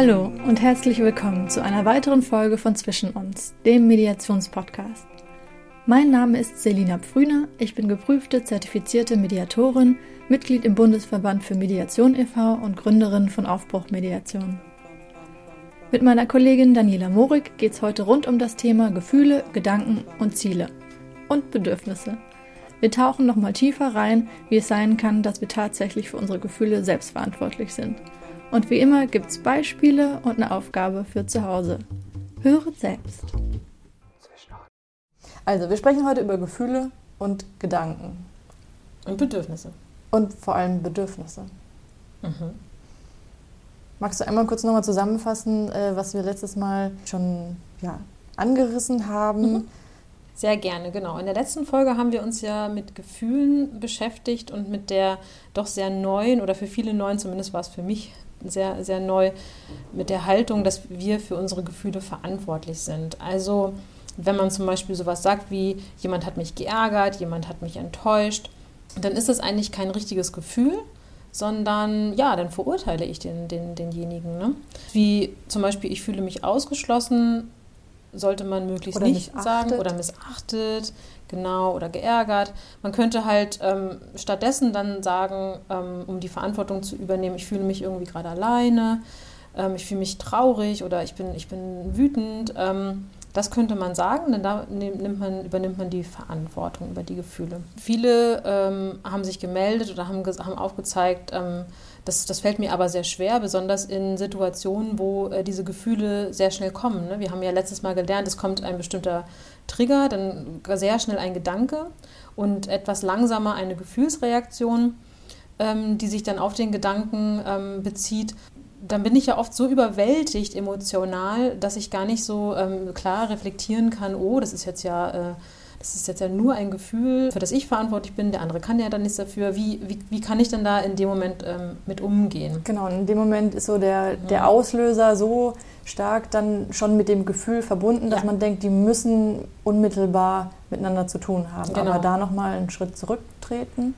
Hallo und herzlich willkommen zu einer weiteren Folge von Zwischen uns, dem Mediationspodcast. Mein Name ist Selina Pfrüner, ich bin geprüfte, zertifizierte Mediatorin, Mitglied im Bundesverband für Mediation e.V. und Gründerin von Aufbruch Mediation. Mit meiner Kollegin Daniela Morik geht es heute rund um das Thema Gefühle, Gedanken und Ziele und Bedürfnisse. Wir tauchen nochmal tiefer rein, wie es sein kann, dass wir tatsächlich für unsere Gefühle selbstverantwortlich sind – und wie immer gibt es Beispiele und eine Aufgabe für zu Hause. Höret selbst. Also, wir sprechen heute über Gefühle und Gedanken. Und Bedürfnisse. Und vor allem Bedürfnisse. Mhm. Magst du einmal kurz nochmal zusammenfassen, äh, was wir letztes Mal schon ja, angerissen haben? Mhm. Sehr gerne, genau. In der letzten Folge haben wir uns ja mit Gefühlen beschäftigt und mit der doch sehr neuen oder für viele neuen, zumindest war es für mich sehr, sehr neu mit der Haltung, dass wir für unsere Gefühle verantwortlich sind. Also wenn man zum Beispiel sowas sagt wie, jemand hat mich geärgert, jemand hat mich enttäuscht, dann ist das eigentlich kein richtiges Gefühl, sondern ja, dann verurteile ich den, den, denjenigen. Ne? Wie zum Beispiel, ich fühle mich ausgeschlossen, sollte man möglichst oder nicht sagen oder missachtet, genau, oder geärgert. Man könnte halt ähm, stattdessen dann sagen, ähm, um die Verantwortung zu übernehmen, ich fühle mich irgendwie gerade alleine, ähm, ich fühle mich traurig oder ich bin, ich bin wütend. Das könnte man sagen, denn da man, übernimmt man die Verantwortung über die Gefühle. Viele ähm, haben sich gemeldet oder haben, haben aufgezeigt, ähm, das, das fällt mir aber sehr schwer, besonders in Situationen, wo äh, diese Gefühle sehr schnell kommen. Ne? Wir haben ja letztes Mal gelernt, es kommt ein bestimmter Trigger, dann sehr schnell ein Gedanke und etwas langsamer eine Gefühlsreaktion, ähm, die sich dann auf den Gedanken ähm, bezieht. Dann bin ich ja oft so überwältigt emotional, dass ich gar nicht so ähm, klar reflektieren kann, oh, das ist jetzt ja äh, das ist jetzt ja nur ein Gefühl, für das ich verantwortlich bin, der andere kann ja dann nichts dafür. Wie, wie, wie kann ich denn da in dem Moment ähm, mit umgehen? Genau, in dem Moment ist so der, der Auslöser so stark dann schon mit dem Gefühl verbunden, dass ja. man denkt, die müssen unmittelbar miteinander zu tun haben. Genau. Aber da nochmal einen Schritt zurücktreten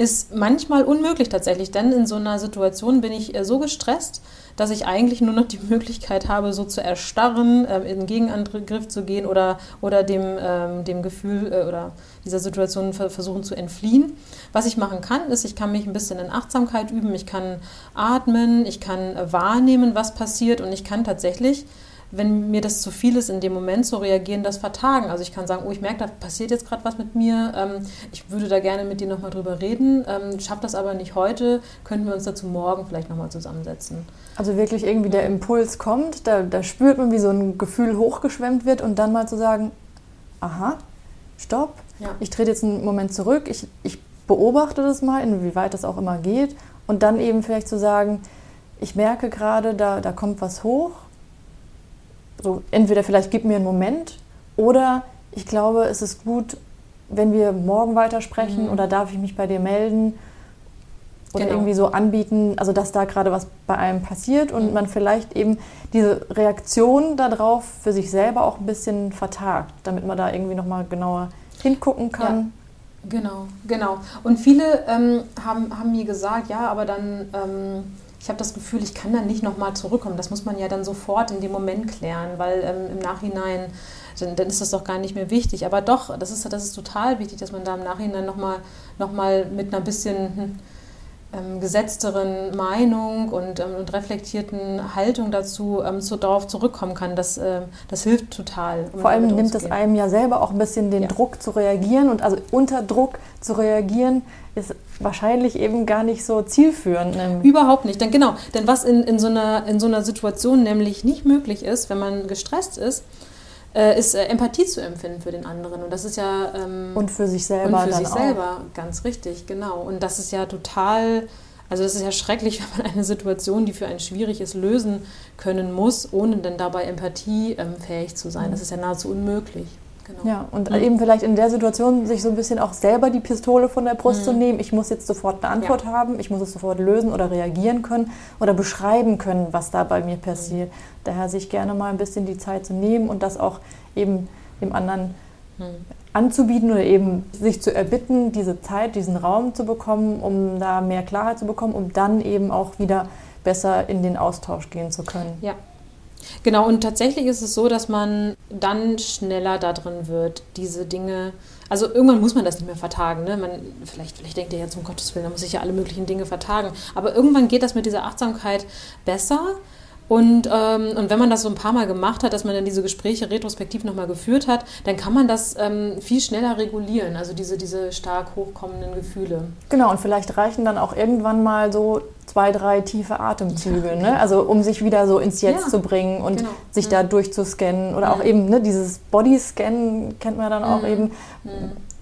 ist manchmal unmöglich tatsächlich, denn in so einer Situation bin ich äh, so gestresst, dass ich eigentlich nur noch die Möglichkeit habe, so zu erstarren, äh, in Gegenangriff zu gehen oder, oder dem, ähm, dem Gefühl äh, oder dieser Situation versuchen zu entfliehen. Was ich machen kann, ist, ich kann mich ein bisschen in Achtsamkeit üben, ich kann atmen, ich kann wahrnehmen, was passiert und ich kann tatsächlich wenn mir das zu viel ist, in dem Moment zu reagieren, das vertagen. Also ich kann sagen, oh, ich merke, da passiert jetzt gerade was mit mir. Ähm, ich würde da gerne mit dir nochmal drüber reden. Ähm, schafft das aber nicht heute. Könnten wir uns dazu morgen vielleicht nochmal zusammensetzen. Also wirklich irgendwie der Impuls kommt, da, da spürt man, wie so ein Gefühl hochgeschwemmt wird und dann mal zu sagen, aha, stopp, ja. ich trete jetzt einen Moment zurück, ich, ich beobachte das mal, inwieweit das auch immer geht und dann eben vielleicht zu sagen, ich merke gerade, da, da kommt was hoch so entweder vielleicht gib mir einen Moment oder ich glaube, es ist gut, wenn wir morgen weitersprechen mhm. oder darf ich mich bei dir melden oder genau. irgendwie so anbieten, also dass da gerade was bei einem passiert und mhm. man vielleicht eben diese Reaktion darauf für sich selber auch ein bisschen vertagt, damit man da irgendwie nochmal genauer hingucken kann. Ja. Genau, genau. Und viele ähm, haben, haben mir gesagt, ja, aber dann ähm, ich habe das Gefühl, ich kann dann nicht nochmal zurückkommen. Das muss man ja dann sofort in dem Moment klären, weil ähm, im Nachhinein, dann, dann, ist das doch gar nicht mehr wichtig. Aber doch, das ist, das ist total wichtig, dass man da im Nachhinein nochmal noch mal mit einer bisschen hm, ähm, gesetzteren Meinung und, ähm, und, reflektierten Haltung dazu ähm, so darauf zurückkommen kann. Das, äh, das hilft total. Um Vor allem nimmt es einem ja selber auch ein bisschen den ja. Druck zu reagieren und also unter Druck zu reagieren ist wahrscheinlich eben gar nicht so zielführend. Überhaupt nicht. Denn genau, denn was in, in, so einer, in so einer Situation nämlich nicht möglich ist, wenn man gestresst ist, äh, ist äh, Empathie zu empfinden für den anderen. Und das ist ja. Ähm, und für sich selber. Und für sich auch. selber, ganz richtig, genau. Und das ist ja total. Also das ist ja schrecklich, wenn man eine Situation, die für einen schwierig ist, lösen können muss, ohne dann dabei empathiefähig ähm, zu sein. Das ist ja nahezu unmöglich. Genau. Ja, und mhm. eben vielleicht in der Situation sich so ein bisschen auch selber die Pistole von der Brust mhm. zu nehmen. Ich muss jetzt sofort eine Antwort ja. haben, ich muss es sofort lösen oder reagieren können oder beschreiben können, was da bei mir passiert. Mhm. Daher sich gerne mal ein bisschen die Zeit zu nehmen und das auch eben dem anderen mhm. anzubieten oder eben sich zu erbitten, diese Zeit, diesen Raum zu bekommen, um da mehr Klarheit zu bekommen, um dann eben auch wieder besser in den Austausch gehen zu können. Ja. Genau, und tatsächlich ist es so, dass man dann schneller da drin wird, diese Dinge. Also irgendwann muss man das nicht mehr vertagen. Ne? Man, vielleicht, vielleicht denkt ihr ja zum Gottes Willen, da muss ich ja alle möglichen Dinge vertagen. Aber irgendwann geht das mit dieser Achtsamkeit besser. Und, ähm, und wenn man das so ein paar Mal gemacht hat, dass man dann diese Gespräche retrospektiv nochmal geführt hat, dann kann man das ähm, viel schneller regulieren, also diese, diese stark hochkommenden Gefühle. Genau, und vielleicht reichen dann auch irgendwann mal so zwei, drei tiefe Atemzüge, ja. ne? also um sich wieder so ins Jetzt ja. zu bringen und genau. sich mhm. da durchzuscannen oder mhm. auch eben ne, dieses Bodyscan kennt man dann auch mhm. eben.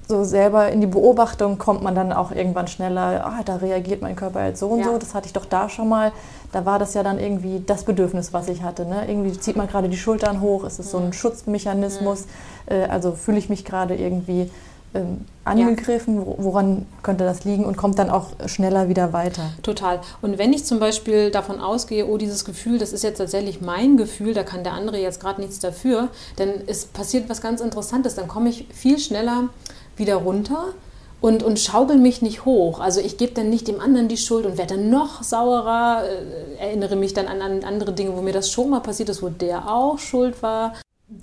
Mhm. So selber in die Beobachtung kommt man dann auch irgendwann schneller, ah, da reagiert mein Körper jetzt so und ja. so, das hatte ich doch da schon mal da war das ja dann irgendwie das Bedürfnis, was ich hatte. Ne? Irgendwie zieht man gerade die Schultern hoch, ist es so ein Schutzmechanismus, äh, also fühle ich mich gerade irgendwie ähm, angegriffen, ja. woran könnte das liegen und kommt dann auch schneller wieder weiter. Total. Und wenn ich zum Beispiel davon ausgehe, oh, dieses Gefühl, das ist jetzt tatsächlich mein Gefühl, da kann der andere jetzt gerade nichts dafür, dann ist passiert was ganz Interessantes, dann komme ich viel schneller wieder runter und, und schaukel mich nicht hoch. Also ich gebe dann nicht dem anderen die Schuld und werde dann noch saurer, äh, erinnere mich dann an, an, andere Dinge, wo mir das schon mal passiert ist, wo der auch schuld war.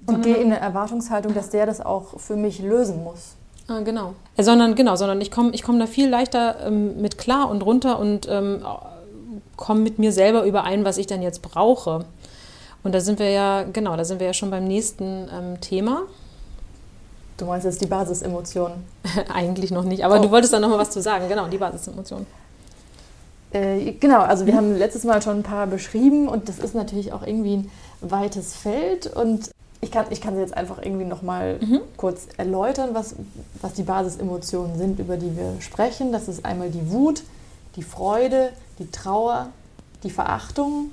Und gehe in eine Erwartungshaltung, dass der das auch für mich lösen muss. Ah, genau. Äh, sondern genau, sondern ich komme ich komm da viel leichter ähm, mit klar und runter und ähm, komme mit mir selber überein, was ich dann jetzt brauche. Und da sind wir ja, genau, da sind wir ja schon beim nächsten ähm, Thema. Du meinst jetzt die Basisemotion? Eigentlich noch nicht, aber oh. du wolltest da noch mal was zu sagen. Genau, die Basisemotion. Äh, genau, also wir mhm. haben letztes Mal schon ein paar beschrieben und das ist natürlich auch irgendwie ein weites Feld und ich kann, ich kann sie jetzt einfach irgendwie noch mal mhm. kurz erläutern, was, was die Basisemotionen sind, über die wir sprechen. Das ist einmal die Wut, die Freude, die Trauer, die Verachtung,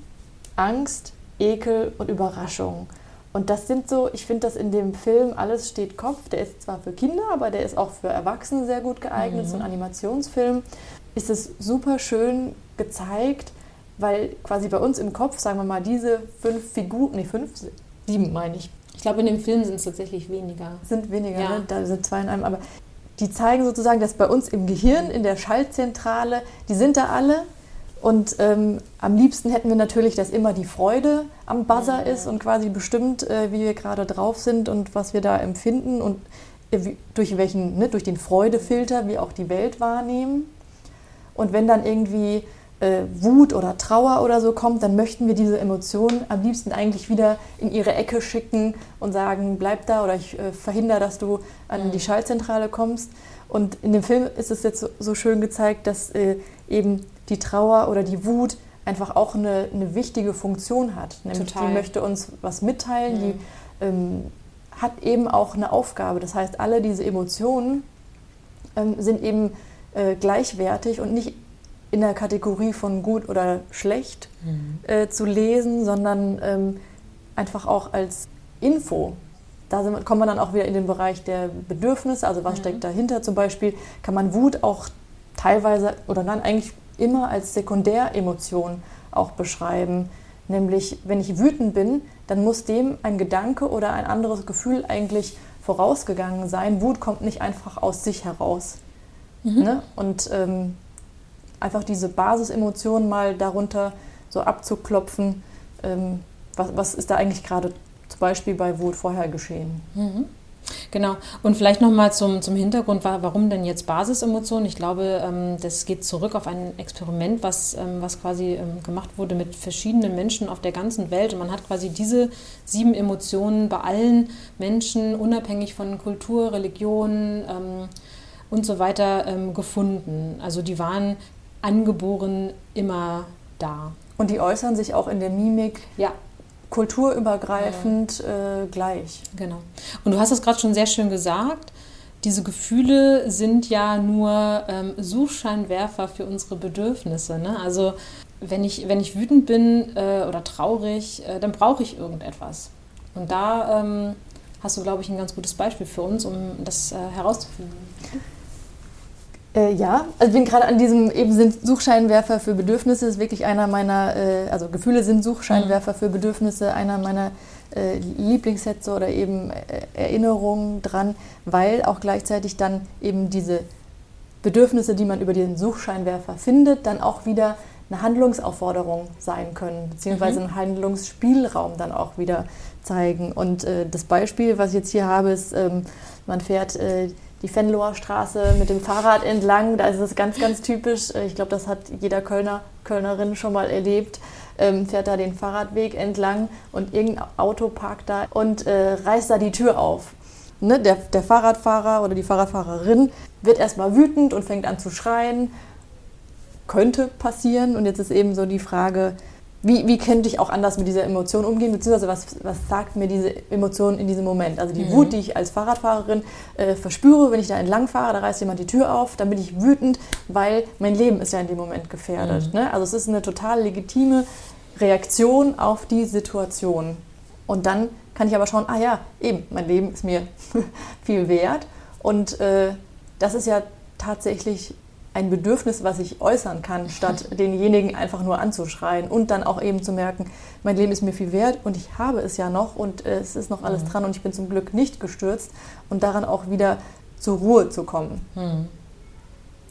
Angst, Ekel und Überraschung. Und das sind so, ich finde das in dem Film Alles steht Kopf, der ist zwar für Kinder, aber der ist auch für Erwachsene sehr gut geeignet, mhm. so ein Animationsfilm, ist es super schön gezeigt, weil quasi bei uns im Kopf, sagen wir mal, diese fünf Figuren, nee, fünf, sieben meine ich. Ich glaube, in dem Film sind es tatsächlich weniger. Sind weniger, ja. ne? da sind zwei in einem, aber die zeigen sozusagen, dass bei uns im Gehirn, in der Schaltzentrale, die sind da alle und ähm, am liebsten hätten wir natürlich, dass immer die Freude am Buzzer ist und quasi bestimmt, äh, wie wir gerade drauf sind und was wir da empfinden und äh, durch welchen, ne, durch den Freudefilter wir auch die Welt wahrnehmen. Und wenn dann irgendwie äh, Wut oder Trauer oder so kommt, dann möchten wir diese Emotionen am liebsten eigentlich wieder in ihre Ecke schicken und sagen, bleib da oder ich äh, verhindere, dass du an die. Schaltzentrale kommst. Und in dem Film ist es jetzt so, so schön gezeigt, dass äh, eben die Trauer oder die Wut einfach auch eine, eine wichtige Funktion hat. Nämlich Total. die möchte uns was mitteilen, mhm. die ähm, hat eben auch eine Aufgabe. Das heißt, alle diese Emotionen ähm, sind eben äh, gleichwertig und nicht in der Kategorie von gut oder schlecht mhm. äh, zu lesen, sondern ähm, einfach auch als Info. Da sind, kommen wir dann auch wieder in den Bereich der Bedürfnisse, also was mhm. steckt dahinter. Zum Beispiel kann man Wut auch teilweise oder dann eigentlich immer als Sekundäremotion auch beschreiben. Nämlich, wenn ich wütend bin, dann muss dem ein Gedanke oder ein anderes Gefühl eigentlich vorausgegangen sein. Wut kommt nicht einfach aus sich heraus. Mhm. Ne? Und ähm, einfach diese Basisemotionen mal darunter so abzuklopfen, ähm, was, was ist da eigentlich gerade zum Beispiel bei Wut vorher geschehen. Mhm. Genau. Und vielleicht nochmal zum, zum Hintergrund, warum denn jetzt Basisemotionen? Ich glaube, ähm, das geht zurück auf ein Experiment, was, ähm, was quasi ähm, gemacht wurde mit verschiedenen Menschen auf der ganzen Welt. Und man hat quasi diese sieben Emotionen bei allen Menschen, unabhängig von Kultur, Religion und so weiter, gefunden. Also die waren angeboren immer da. Und die äußern sich auch in der Mimik. Ja kulturübergreifend äh, gleich. Genau. Und du hast es gerade schon sehr schön gesagt. Diese Gefühle sind ja nur ähm, Suchscheinwerfer für unsere Bedürfnisse. Ne? Also wenn ich, wenn ich wütend bin äh, oder traurig, äh, dann brauche ich irgendetwas. Und da ähm, hast du, glaube ich, ein ganz gutes Beispiel für uns, um das äh, herauszufinden. Äh, ja, also ich bin gerade an diesem, eben sind Suchscheinwerfer für Bedürfnisse, ist wirklich einer meiner, äh, also Gefühle sind Suchscheinwerfer mhm. für Bedürfnisse, einer meiner äh, Lieblingssätze oder eben äh, Erinnerungen dran, weil auch gleichzeitig dann eben diese Bedürfnisse, die man über den Suchscheinwerfer findet, dann auch wieder eine Handlungsaufforderung sein können, beziehungsweise mhm. einen Handlungsspielraum dann auch wieder zeigen. Und äh, das Beispiel, was ich jetzt hier habe, ist, ähm, man fährt äh, die Venloer Straße mit dem Fahrrad entlang. Da ist es ganz, ganz typisch. Äh, ich glaube, das hat jeder Kölner, Kölnerin schon mal erlebt. Ähm, fährt da den Fahrradweg entlang und irgendein Auto parkt da und äh, reißt da die Tür auf. Ne? Der, der Fahrradfahrer oder die Fahrradfahrerin wird erstmal wütend und fängt an zu schreien. Könnte passieren. Und jetzt ist eben so die Frage, wie, wie könnte ich auch anders mit dieser Emotion umgehen, beziehungsweise was, was sagt mir diese Emotion in diesem Moment? Also die mhm. Wut, die ich als Fahrradfahrerin äh, verspüre, wenn ich da entlang fahre, da reißt jemand die Tür auf, dann bin ich wütend, weil mein Leben ist ja in dem Moment gefährdet. Mhm. Ne? Also es ist eine total legitime Reaktion auf die Situation. Und dann kann ich aber schauen, ah ja, eben, mein Leben ist mir viel wert. Und äh, das ist ja tatsächlich ein Bedürfnis, was ich äußern kann, statt denjenigen einfach nur anzuschreien und dann auch eben zu merken, mein Leben ist mir viel wert und ich habe es ja noch und äh, es ist noch alles mhm. dran und ich bin zum Glück nicht gestürzt und daran auch wieder zur Ruhe zu kommen. Mhm.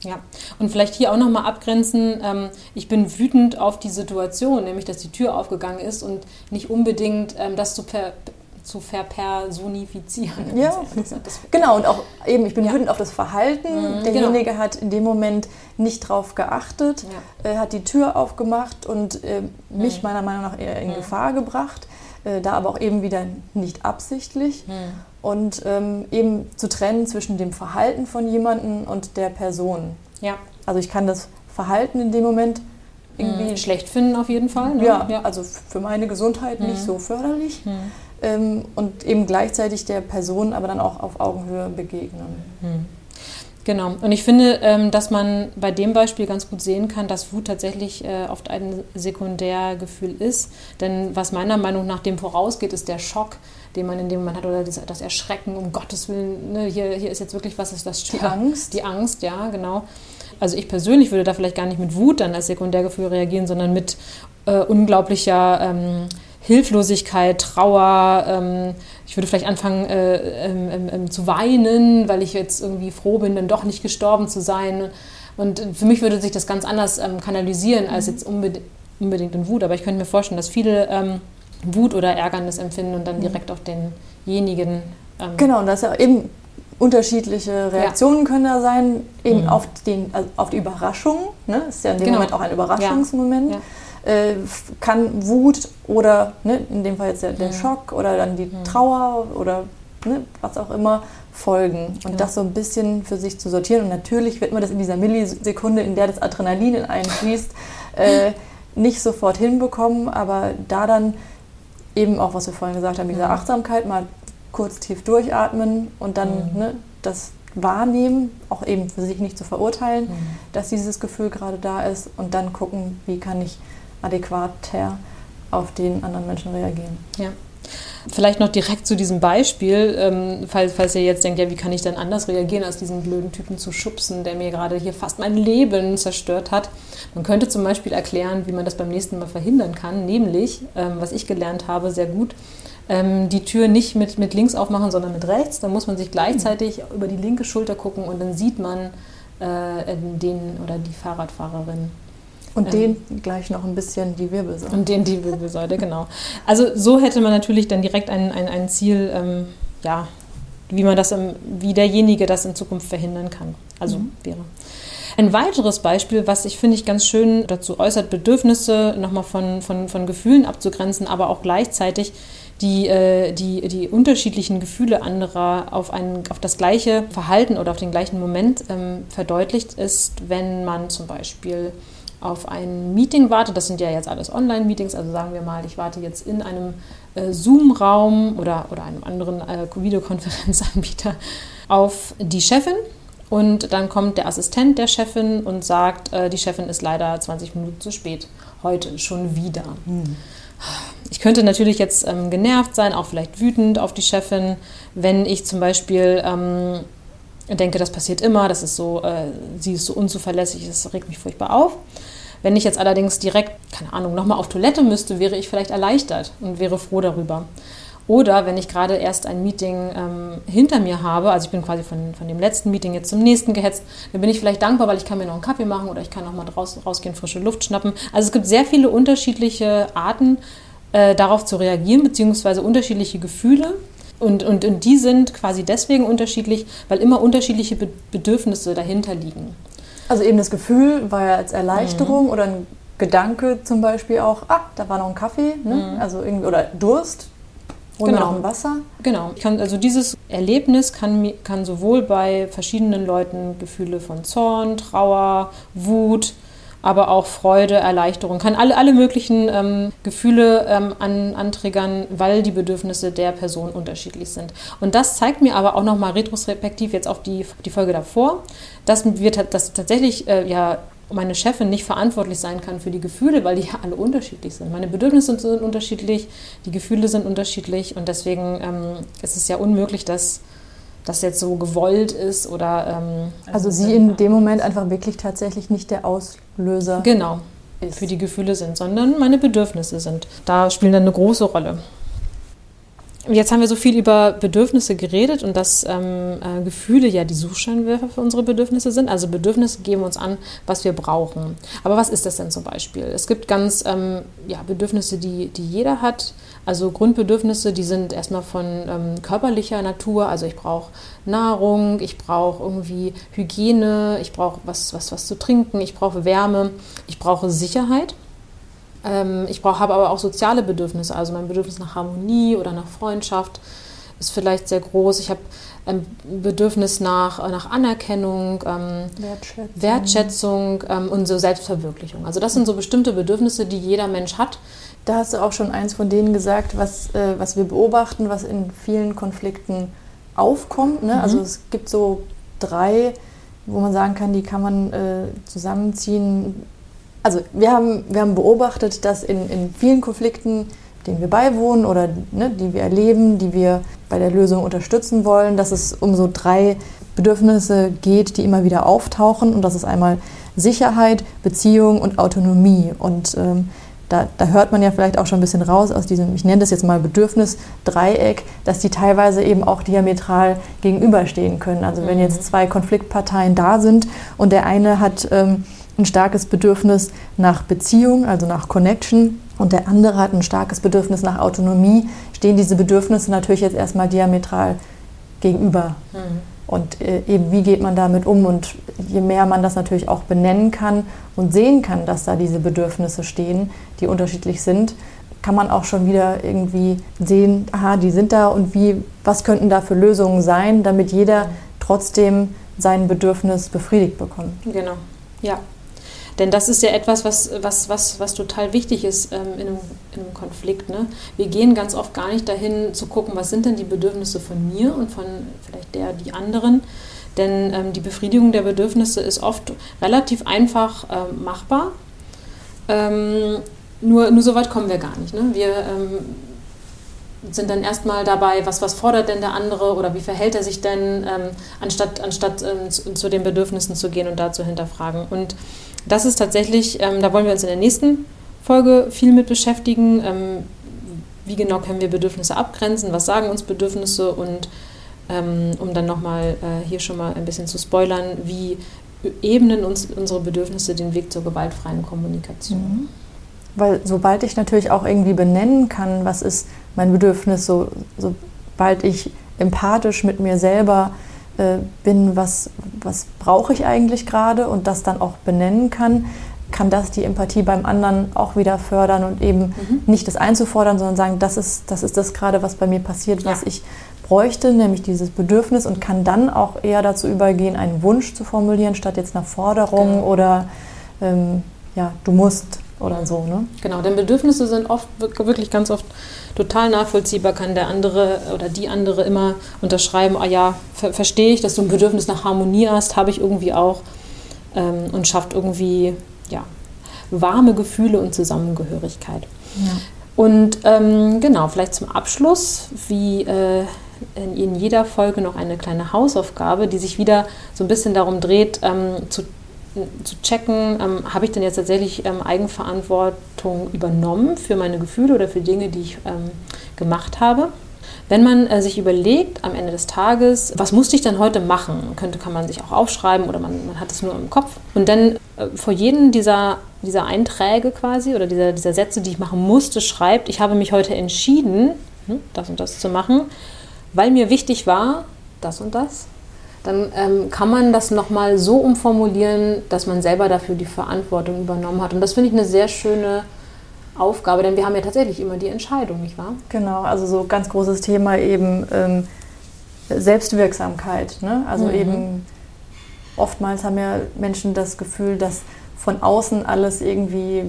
Ja, und vielleicht hier auch nochmal abgrenzen, ähm, ich bin wütend auf die Situation, nämlich dass die Tür aufgegangen ist und nicht unbedingt ähm, das zu per zu verpersonifizieren. Ja, genau. Und auch eben, ich bin ja. wütend auf das Verhalten. Mhm, Derjenige genau. hat in dem Moment nicht drauf geachtet, ja. äh, hat die Tür aufgemacht und äh, mich mhm. meiner Meinung nach eher in mhm. Gefahr gebracht. Äh, da aber auch eben wieder nicht absichtlich. Mhm. Und ähm, eben zu trennen zwischen dem Verhalten von jemandem und der Person. Ja. Also ich kann das Verhalten in dem Moment irgendwie mhm. schlecht finden auf jeden Fall. Ne? Ja, ja, also für meine Gesundheit nicht mhm. so förderlich ähm, und eben gleichzeitig der Person aber dann auch auf Augenhöhe begegnen. Hm. Genau. Und ich finde, ähm, dass man bei dem Beispiel ganz gut sehen kann, dass Wut tatsächlich äh, oft ein Sekundärgefühl ist. Denn was meiner Meinung nach dem vorausgeht, ist der Schock, den man in dem Moment hat oder das, Erschrecken, um Gottes Willen, ne, hier, hier ist jetzt wirklich was, ist das Die Angst. Die Angst, ja, genau. Also ich persönlich würde da vielleicht gar nicht mit Wut dann als Sekundärgefühl reagieren, sondern mit äh, unglaublicher ähm, Hilflosigkeit, Trauer. Ähm, ich würde vielleicht anfangen äh, ähm, ähm, ähm, zu weinen, weil ich jetzt irgendwie froh bin, dann doch nicht gestorben zu sein. Und für mich würde sich das ganz anders ähm, kanalisieren als jetzt unbedingt, unbedingt in Wut. Aber ich könnte mir vorstellen, dass viele ähm, Wut oder Ärgernis empfinden und dann mhm. direkt auf denjenigen. genau, und das ist ja eben unterschiedliche Reaktionen ja. können da sein, eben mhm. auf, den, also auf die Überraschung. Ne? Das ist ja in dem genau. Moment auch ein Überraschungsmoment. Ja. Ja äh, kann Wut oder ne, in dem Fall jetzt der, der mhm. Schock oder dann die mhm. Trauer oder ne, was auch immer folgen. Und genau. das so ein bisschen für sich zu sortieren. Und natürlich wird man das in dieser Millisekunde, in der das Adrenalin in einen fließt, äh, nicht sofort hinbekommen, aber da dann eben auch, was wir vorhin gesagt haben, diese. Achtsamkeit, mal kurz tief durchatmen und dann mhm. ne, das wahrnehmen, auch eben für sich nicht zu verurteilen, mhm. dass dieses Gefühl gerade da ist und dann gucken, wie kann ich adäquater auf den anderen Menschen reagieren. Ja. Vielleicht noch direkt zu diesem Beispiel, ähm, falls, falls ihr jetzt denkt, ja, wie kann ich denn anders reagieren, als diesen blöden Typen zu schubsen, der mir gerade hier fast mein Leben zerstört hat. Man könnte zum Beispiel erklären, wie man das beim nächsten Mal verhindern kann, nämlich, ähm, was ich gelernt habe, sehr gut, ähm, die Tür nicht mit, mit links aufmachen, sondern mit rechts. Dann muss man sich gleichzeitig mhm. über die linke Schulter gucken und dann sieht man äh, den oder die Fahrradfahrerin. Und ähm, den gleich noch ein bisschen die Wirbelsäule. Und den die Wirbelsäule, genau. Also so hätte man natürlich dann direkt ein, ein, ein Ziel, ähm, ja, wie man das, im, wie derjenige das in Zukunft verhindern kann. Also mhm. wäre. Ein weiteres Beispiel, was ich finde ich ganz schön dazu äußert, Bedürfnisse nochmal von, von, von Gefühlen abzugrenzen, aber auch gleichzeitig die, äh, die, die unterschiedlichen Gefühle anderer auf, ein, auf das gleiche Verhalten oder auf den gleichen Moment ähm, verdeutlicht ist, wenn man zum Beispiel auf ein Meeting warte, das sind ja jetzt alles Online-Meetings, also sagen wir mal, ich warte jetzt in einem äh, Zoom-Raum oder, oder einem anderen äh, Videokonferenzanbieter auf die Chefin und dann kommt der Assistent der Chefin und sagt, äh, die Chefin ist leider 20 Minuten zu spät, heute schon wieder. Hm. Ich könnte natürlich jetzt ähm, genervt sein, auch vielleicht wütend auf die Chefin, wenn ich zum Beispiel ähm, denke, das passiert immer, das ist so, äh, sie ist so unzuverlässig, das regt mich furchtbar auf. Wenn ich jetzt allerdings direkt, keine Ahnung, nochmal auf Toilette müsste, wäre ich vielleicht erleichtert und wäre froh darüber. Oder wenn ich gerade erst ein Meeting ähm, hinter mir habe, also ich bin quasi von, von dem letzten Meeting jetzt zum nächsten gehetzt, dann bin ich vielleicht dankbar, weil ich kann mir noch einen Kaffee machen oder ich kann noch mal raus, rausgehen, frische Luft schnappen. Also es gibt sehr viele unterschiedliche Arten, äh, darauf zu reagieren, beziehungsweise unterschiedliche Gefühle. Und, und, und die sind quasi deswegen unterschiedlich, weil immer unterschiedliche Be Bedürfnisse dahinter liegen. Also eben das Gefühl war ja als Erleichterung mhm. oder ein Gedanke zum Beispiel auch, ah, da war noch ein Kaffee, ne? mhm. also irgendwie, oder Durst, hol genau. noch ein Wasser. Genau, kann, also dieses Erlebnis kann, kann sowohl bei verschiedenen Leuten Gefühle von Zorn, Trauer, Wut, aber auch Freude, Erleichterung, kann alle, alle möglichen ähm, Gefühle ähm, an, antriggern, weil die Bedürfnisse der Person unterschiedlich sind. Und das zeigt mir aber auch nochmal retrospektiv jetzt auf die, die Folge davor, dass wir dass tatsächlich äh, ja meine Chefin nicht verantwortlich sein kann für die Gefühle, weil die ja alle unterschiedlich sind. Meine Bedürfnisse sind unterschiedlich, die Gefühle sind unterschiedlich und deswegen ähm, ist es ja unmöglich, dass das jetzt so gewollt ist oder. Ähm, also, also sie in dem Moment einfach wirklich tatsächlich nicht der Auslöser. Genau. Ist. Für die Gefühle sind, sondern meine Bedürfnisse sind. Da spielen dann eine große Rolle. Jetzt haben wir so viel über Bedürfnisse geredet und dass ähm, äh, Gefühle ja die Suchscheinwerfer für unsere Bedürfnisse sind. Also Bedürfnisse geben uns an, was wir brauchen. Aber was ist das denn zum Beispiel? Es gibt ganz ähm, ja, Bedürfnisse, die, die jeder hat. Also Grundbedürfnisse, die sind erstmal von ähm, körperlicher Natur. Also ich brauche Nahrung, ich brauche irgendwie Hygiene, ich brauche was, was, was zu trinken, ich brauche Wärme, ich brauche Sicherheit. Ähm, ich habe aber auch soziale Bedürfnisse, also mein Bedürfnis nach Harmonie oder nach Freundschaft ist vielleicht sehr groß. Ich habe ein Bedürfnis nach, nach Anerkennung, ähm, Wertschätzung, Wertschätzung ähm, und so Selbstverwirklichung. Also das sind so bestimmte Bedürfnisse, die jeder Mensch hat. Da hast du auch schon eins von denen gesagt, was, äh, was wir beobachten, was in vielen Konflikten aufkommt. Ne? Also mhm. Also es gibt so drei, wo man sagen kann, die kann man äh, zusammenziehen also wir haben, wir haben beobachtet, dass in, in vielen Konflikten, denen wir beiwohnen oder ne, die wir erleben, die wir bei der Lösung unterstützen wollen, dass es um so drei Bedürfnisse geht, die immer wieder auftauchen. Und das ist einmal Sicherheit, Beziehung und Autonomie. Und ähm, da, da, hört man ja vielleicht auch schon ein bisschen raus aus diesem, ich nenne das jetzt mal Bedürfnis-Dreieck, dass die teilweise eben auch diametral gegenüberstehen können. Also wenn mhm. jetzt zwei Konfliktparteien da sind und der eine hat ähm, ein starkes Bedürfnis nach Beziehung, also nach Connection, und der andere hat ein starkes Bedürfnis nach Autonomie, stehen diese Bedürfnisse natürlich jetzt erstmal diametral gegenüber. Mhm. Und äh, eben, wie geht man damit um? Und je mehr man das natürlich auch benennen kann und sehen kann, dass da diese Bedürfnisse stehen, die unterschiedlich sind, kann man auch schon wieder irgendwie sehen, aha, die sind da und wie, was könnten da für Lösungen sein, damit jeder trotzdem sein Bedürfnis befriedigt bekommt. Genau, ja. Denn das ist ja etwas, was, was, was, was total wichtig ist ähm, in, einem, in, einem, Konflikt. Ne? Wir gehen ganz oft gar nicht dahin zu gucken, was sind denn die Bedürfnisse von mir und von vielleicht der, die anderen. Denn ähm, die Befriedigung der Bedürfnisse ist oft relativ einfach ähm, machbar. Ähm, nur, nur so weit kommen wir gar nicht. Ne? Wir ähm, sind dann erstmal dabei, was, was fordert denn der andere oder wie verhält er sich denn, ähm, anstatt, anstatt ähm, zu, zu, den Bedürfnissen zu gehen und da zu hinterfragen. Und das ist tatsächlich, ähm, da wollen wir uns in der nächsten Folge viel mit beschäftigen. Ähm, wie genau können wir Bedürfnisse abgrenzen? Was sagen uns Bedürfnisse? Und ähm, um dann nochmal äh, hier schon mal ein bisschen zu spoilern, wie ebnen uns unsere Bedürfnisse den Weg zur gewaltfreien Kommunikation? Mhm. Weil sobald ich natürlich auch irgendwie benennen kann, was ist mein Bedürfnis, so, sobald ich empathisch mit mir selber äh, bin, was, was brauche ich eigentlich gerade und das dann auch benennen kann, kann das die Empathie beim anderen auch wieder fördern und eben mhm. nicht das einzufordern, sondern sagen, das ist das, ist das gerade, was bei mir passiert, ja. was ich bräuchte, nämlich dieses Bedürfnis und kann dann auch eher dazu übergehen, einen Wunsch zu formulieren, statt jetzt einer Forderung genau. oder ähm, ja, du musst oder so. Ne? Genau, denn Bedürfnisse sind oft, wirklich ganz oft total nachvollziehbar, kann der andere oder die andere immer unterschreiben, ah ja, ver verstehe ich, dass du ein Bedürfnis nach Harmonie hast, habe ich irgendwie auch ähm, und schafft irgendwie ja, warme Gefühle und Zusammengehörigkeit. Ja. Und ähm, genau, vielleicht zum Abschluss, wie äh, in, in, jeder Folge noch eine kleine Hausaufgabe, die sich wieder so ein bisschen darum dreht, ähm, zu zu checken, ähm, habe ich denn jetzt tatsächlich ähm, Eigenverantwortung übernommen für meine Gefühle oder für Dinge, die ich ähm, gemacht habe. Wenn man äh, sich überlegt am Ende des Tages, was musste ich denn heute machen, könnte, kann man sich auch aufschreiben oder man, man hat es nur im Kopf. Und dann äh, vor jedem dieser, dieser Einträge quasi oder dieser, dieser Sätze, die ich machen musste, schreibt, ich habe mich heute entschieden, hm, das und das zu machen, weil mir wichtig war, das und das dann ähm, kann man das nochmal so umformulieren, dass man selber dafür die Verantwortung übernommen hat. Und das finde ich eine sehr schöne Aufgabe, denn wir haben ja tatsächlich immer die Entscheidung, nicht wahr? Genau, also so ganz großes Thema eben ähm, Selbstwirksamkeit. Ne? Also mhm. eben oftmals haben ja Menschen das Gefühl, dass von außen alles irgendwie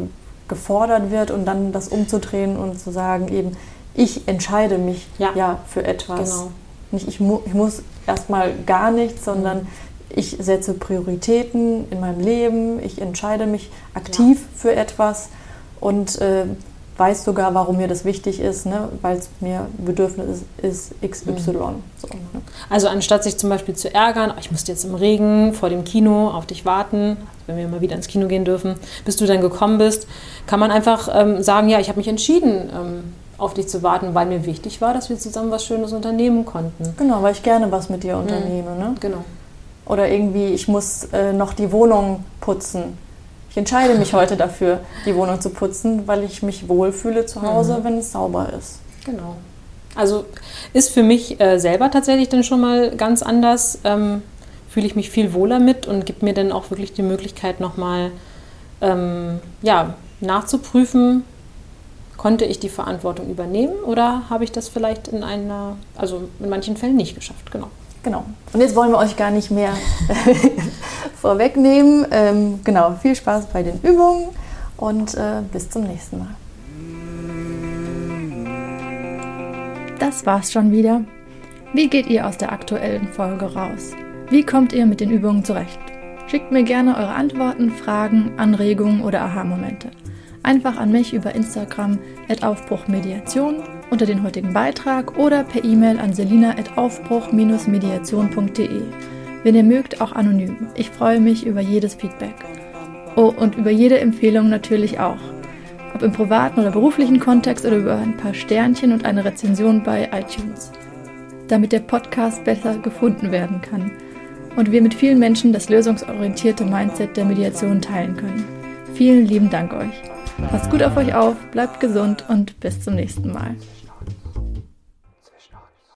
gefordert wird und dann das umzudrehen und zu sagen eben, ich entscheide mich ja, ja für etwas. Genau. Nicht ich, mu ich muss erstmal gar nichts, sondern mhm. ich setze Prioritäten in meinem Leben, ich entscheide mich aktiv ja. für etwas und äh, weiß sogar, warum mir das wichtig ist, ne? weil es mir Bedürfnis ist, ist XY. Mhm. So, ne? Also anstatt sich zum Beispiel zu ärgern, ich musste jetzt im Regen vor dem Kino auf dich warten, wenn wir mal wieder ins Kino gehen dürfen, bis du dann gekommen bist, kann man einfach ähm, sagen, ja, ich habe mich entschieden, ähm, auf dich zu warten, weil mir wichtig war, dass wir zusammen was Schönes unternehmen konnten. Genau, weil ich gerne was mit dir mhm. unternehme. Mhm. Ne? Genau. Oder irgendwie, ich muss äh, noch die Wohnung putzen ich entscheide mich heute dafür, die Wohnung zu putzen, weil ich mich wohlfühle zu Hause, mhm. wenn es sauber ist. Genau. Also ist für mich äh, selber tatsächlich dann schon mal ganz anders. Ähm, fühle ich mich viel wohler mit und gibt mir dann auch wirklich die Möglichkeit, nochmal ähm, ja, nachzuprüfen, konnte ich die Verantwortung übernehmen oder habe ich das vielleicht in einer, also in manchen Fällen nicht geschafft, genau. Genau. Und jetzt wollen wir euch gar nicht mehr vorwegnehmen. Ähm, genau, viel Spaß bei den Übungen und äh, bis zum nächsten Mal. Das war's schon wieder. Wie geht ihr aus der aktuellen Folge raus? Wie kommt ihr mit den Übungen zurecht? Schickt mir gerne eure Antworten, Fragen, Anregungen oder Aha-Momente. Einfach an mich über Instagram at Aufbruchmediation unter den heutigen Beitrag oder per E-Mail an selina.aufbruch-mediation.de. Wenn ihr mögt, auch anonym. Ich freue mich über jedes Feedback. Oh, und über jede Empfehlung natürlich auch. Ob im privaten oder beruflichen Kontext oder über ein paar Sternchen und eine Rezension bei iTunes. Damit der Podcast besser gefunden werden kann und wir mit vielen Menschen das lösungsorientierte Mindset der Mediation teilen können. Vielen lieben Dank euch. Passt gut auf euch auf, bleibt gesund und bis zum nächsten Mal.